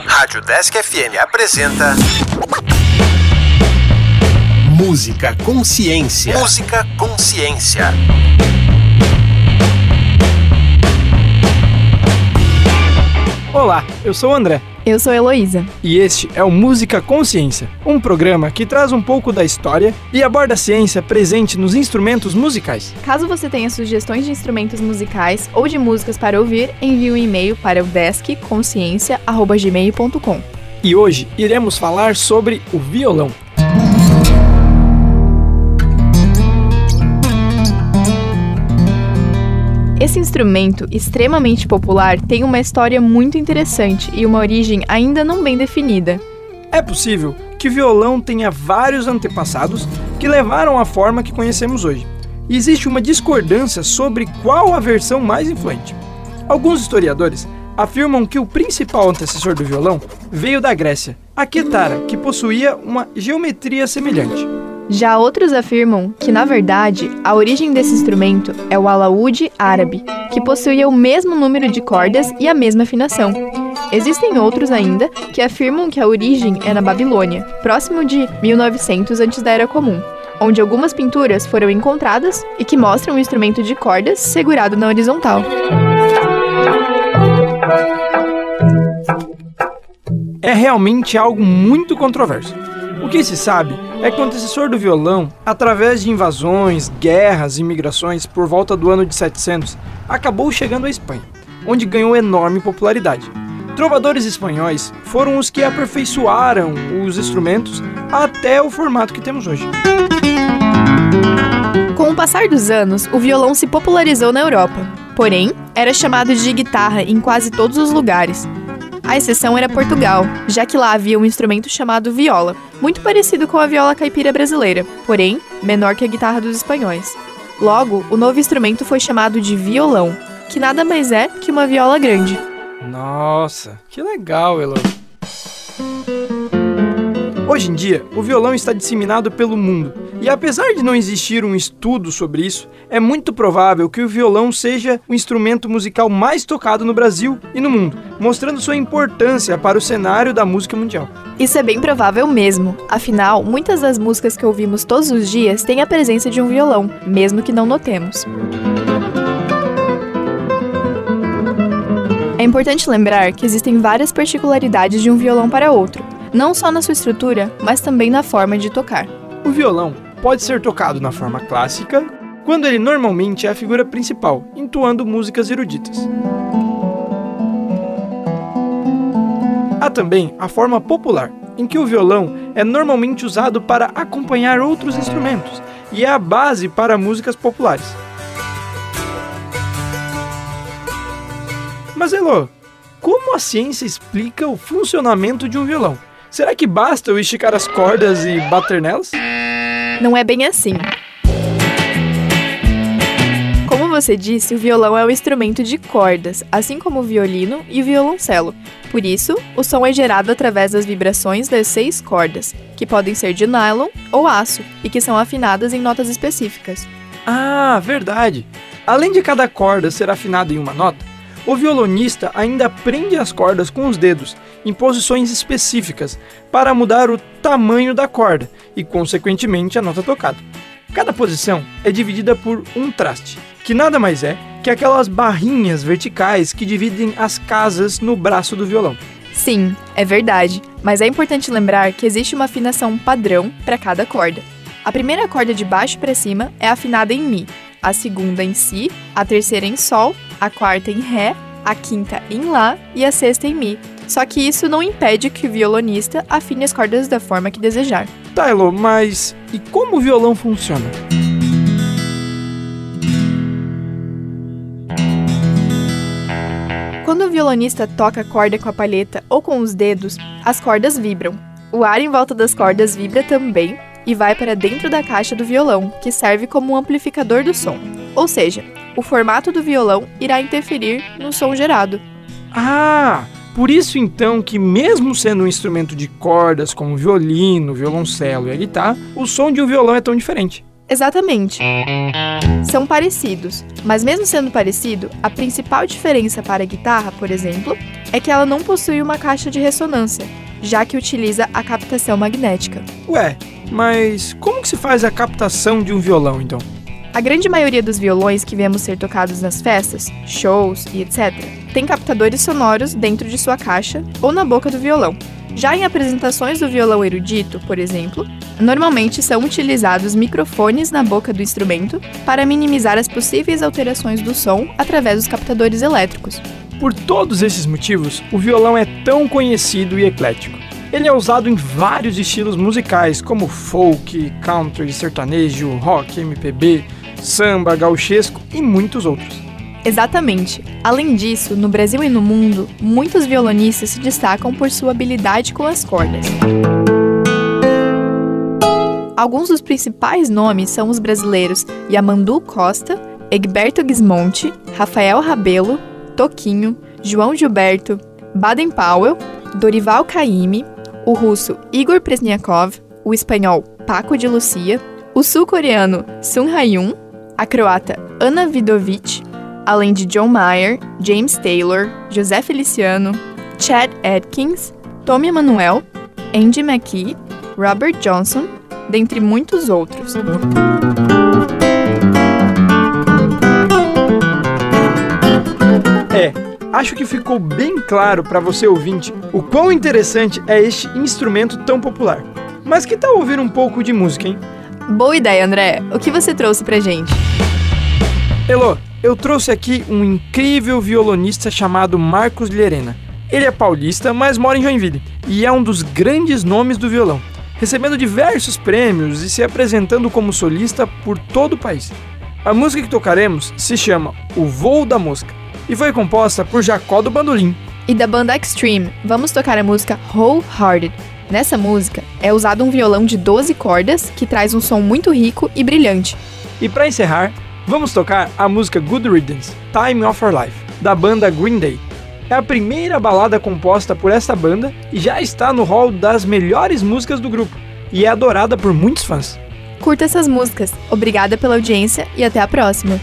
Rádio Desk FM apresenta. Música Consciência. Música Consciência. Olá, eu sou o André. Eu sou Heloísa. E este é o Música Consciência, um programa que traz um pouco da história e aborda a ciência presente nos instrumentos musicais. Caso você tenha sugestões de instrumentos musicais ou de músicas para ouvir, envie um e-mail para o deskconsciência.gmail.com. E hoje iremos falar sobre o violão. Esse instrumento, extremamente popular, tem uma história muito interessante e uma origem ainda não bem definida. É possível que o violão tenha vários antepassados que levaram à forma que conhecemos hoje. E existe uma discordância sobre qual a versão mais influente. Alguns historiadores afirmam que o principal antecessor do violão veio da Grécia, a quetara, que possuía uma geometria semelhante. Já outros afirmam que, na verdade, a origem desse instrumento é o alaúde árabe, que possuía o mesmo número de cordas e a mesma afinação. Existem outros ainda que afirmam que a origem é na Babilônia, próximo de 1900 antes da Era Comum, onde algumas pinturas foram encontradas e que mostram um instrumento de cordas segurado na horizontal. É realmente algo muito controverso. O que se sabe é que o antecessor do violão, através de invasões, guerras e migrações por volta do ano de 700, acabou chegando à Espanha, onde ganhou enorme popularidade. Trovadores espanhóis foram os que aperfeiçoaram os instrumentos até o formato que temos hoje. Com o passar dos anos, o violão se popularizou na Europa. Porém, era chamado de guitarra em quase todos os lugares, a exceção era Portugal, já que lá havia um instrumento chamado viola, muito parecido com a viola caipira brasileira, porém menor que a guitarra dos espanhóis. Logo, o novo instrumento foi chamado de violão, que nada mais é que uma viola grande. Nossa, que legal, Elo. Hoje em dia, o violão está disseminado pelo mundo, e apesar de não existir um estudo sobre isso, é muito provável que o violão seja o instrumento musical mais tocado no Brasil e no mundo, mostrando sua importância para o cenário da música mundial. Isso é bem provável mesmo, afinal, muitas das músicas que ouvimos todos os dias têm a presença de um violão, mesmo que não notemos. É importante lembrar que existem várias particularidades de um violão para outro, não só na sua estrutura, mas também na forma de tocar. O violão pode ser tocado na forma clássica, quando ele normalmente é a figura principal, entoando músicas eruditas. Há também a forma popular, em que o violão é normalmente usado para acompanhar outros instrumentos e é a base para músicas populares. Mas Elo, como a ciência explica o funcionamento de um violão? Será que basta eu esticar as cordas e bater nelas? Não é bem assim. Como você disse, o violão é um instrumento de cordas, assim como o violino e o violoncelo. Por isso, o som é gerado através das vibrações das seis cordas, que podem ser de nylon ou aço e que são afinadas em notas específicas. Ah, verdade! Além de cada corda ser afinada em uma nota, o violonista ainda prende as cordas com os dedos em posições específicas para mudar o tamanho da corda e, consequentemente, a nota tocada. Cada posição é dividida por um traste, que nada mais é que aquelas barrinhas verticais que dividem as casas no braço do violão. Sim, é verdade, mas é importante lembrar que existe uma afinação padrão para cada corda. A primeira corda de baixo para cima é afinada em Mi, a segunda em Si, a terceira em Sol, a quarta em Ré, a quinta em Lá e a sexta em Mi. Só que isso não impede que o violonista afine as cordas da forma que desejar. Tylo, mas e como o violão funciona? Quando o violonista toca a corda com a palheta ou com os dedos, as cordas vibram. O ar em volta das cordas vibra também e vai para dentro da caixa do violão, que serve como um amplificador do som. Ou seja, o formato do violão irá interferir no som gerado. Ah, por isso então que mesmo sendo um instrumento de cordas como o violino, o violoncelo e a guitarra, o som de um violão é tão diferente. Exatamente. São parecidos, mas mesmo sendo parecido, a principal diferença para a guitarra, por exemplo, é que ela não possui uma caixa de ressonância, já que utiliza a captação magnética. Ué, mas como que se faz a captação de um violão então? A grande maioria dos violões que vemos ser tocados nas festas, shows e etc., tem captadores sonoros dentro de sua caixa ou na boca do violão. Já em apresentações do violão erudito, por exemplo, normalmente são utilizados microfones na boca do instrumento para minimizar as possíveis alterações do som através dos captadores elétricos. Por todos esses motivos, o violão é tão conhecido e eclético. Ele é usado em vários estilos musicais, como folk, country, sertanejo, rock, MPB, samba, gauchesco e muitos outros. Exatamente. Além disso, no Brasil e no mundo, muitos violonistas se destacam por sua habilidade com as cordas. Alguns dos principais nomes são os brasileiros Yamandu Costa, Egberto Gismonti, Rafael Rabelo, Toquinho, João Gilberto, Baden Powell, Dorival Caymmi, o russo Igor Presniakov, o espanhol Paco de Lucia, o sul-coreano Sun Ha-yoon, a croata Ana Vidovic, além de John Mayer, James Taylor, José Feliciano, Chad Atkins, Tommy Emanuel, Andy McKee, Robert Johnson, dentre muitos outros. É, acho que ficou bem claro para você ouvinte o quão interessante é este instrumento tão popular. Mas que tal ouvir um pouco de música, hein? Boa ideia, André. O que você trouxe pra gente? Elô, eu trouxe aqui um incrível violonista chamado Marcos Llerena. Ele é paulista, mas mora em Joinville e é um dos grandes nomes do violão, recebendo diversos prêmios e se apresentando como solista por todo o país. A música que tocaremos se chama O Voo da Mosca e foi composta por Jacó do Bandolim. E da banda Extreme, vamos tocar a música Wholehearted. Nessa música é usado um violão de 12 cordas que traz um som muito rico e brilhante. E para encerrar, vamos tocar a música Good Riddance, Time of Our Life, da banda Green Day. É a primeira balada composta por esta banda e já está no hall das melhores músicas do grupo e é adorada por muitos fãs. Curta essas músicas. Obrigada pela audiência e até a próxima.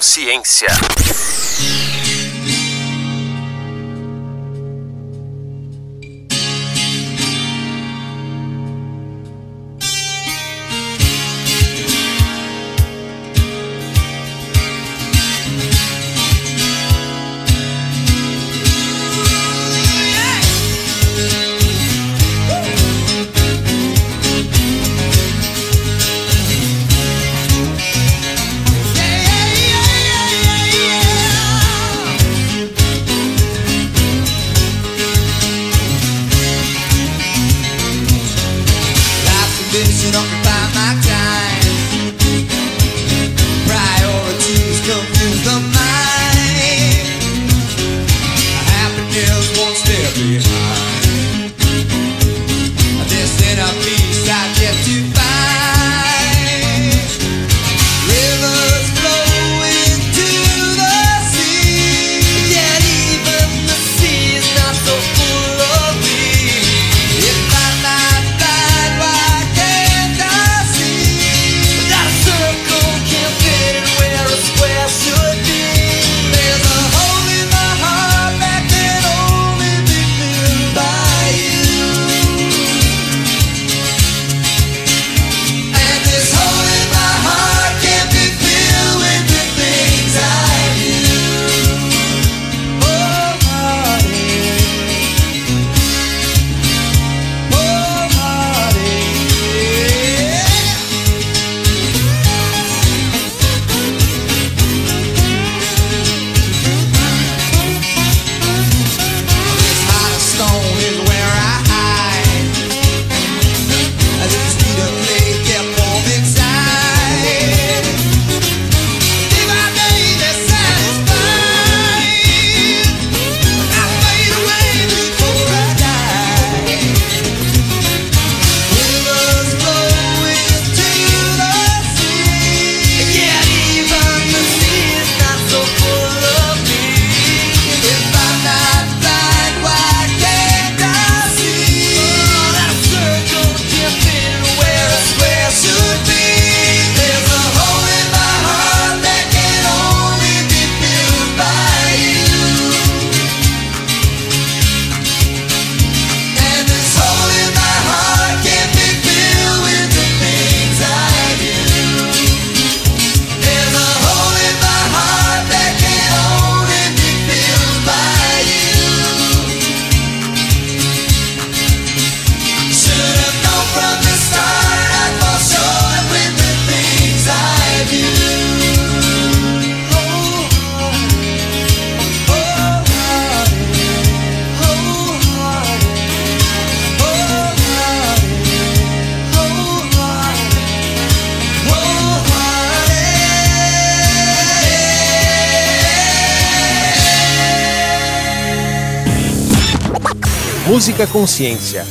Consciência. Música Consciência.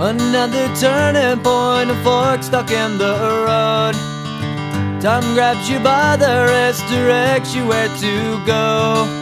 Another turning point, a fork stuck in the road. Time grabs you by the wrist, directs you where to go.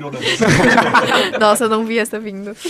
Nossa, eu não vi essa vindo.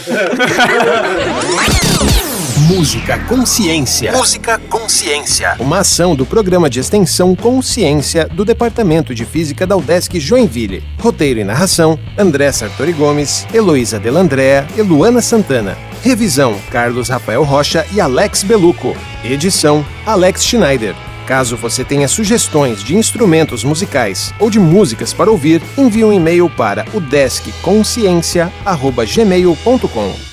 Música Consciência. Música Consciência. Uma ação do programa de extensão Consciência do Departamento de Física da UDESC Joinville. Roteiro e narração: André Sartori Gomes, Heloísa Delandrea e Luana Santana. Revisão: Carlos Rafael Rocha e Alex Beluco. Edição: Alex Schneider. Caso você tenha sugestões de instrumentos musicais ou de músicas para ouvir, envie um e-mail para o deskconsciência@gmail.com.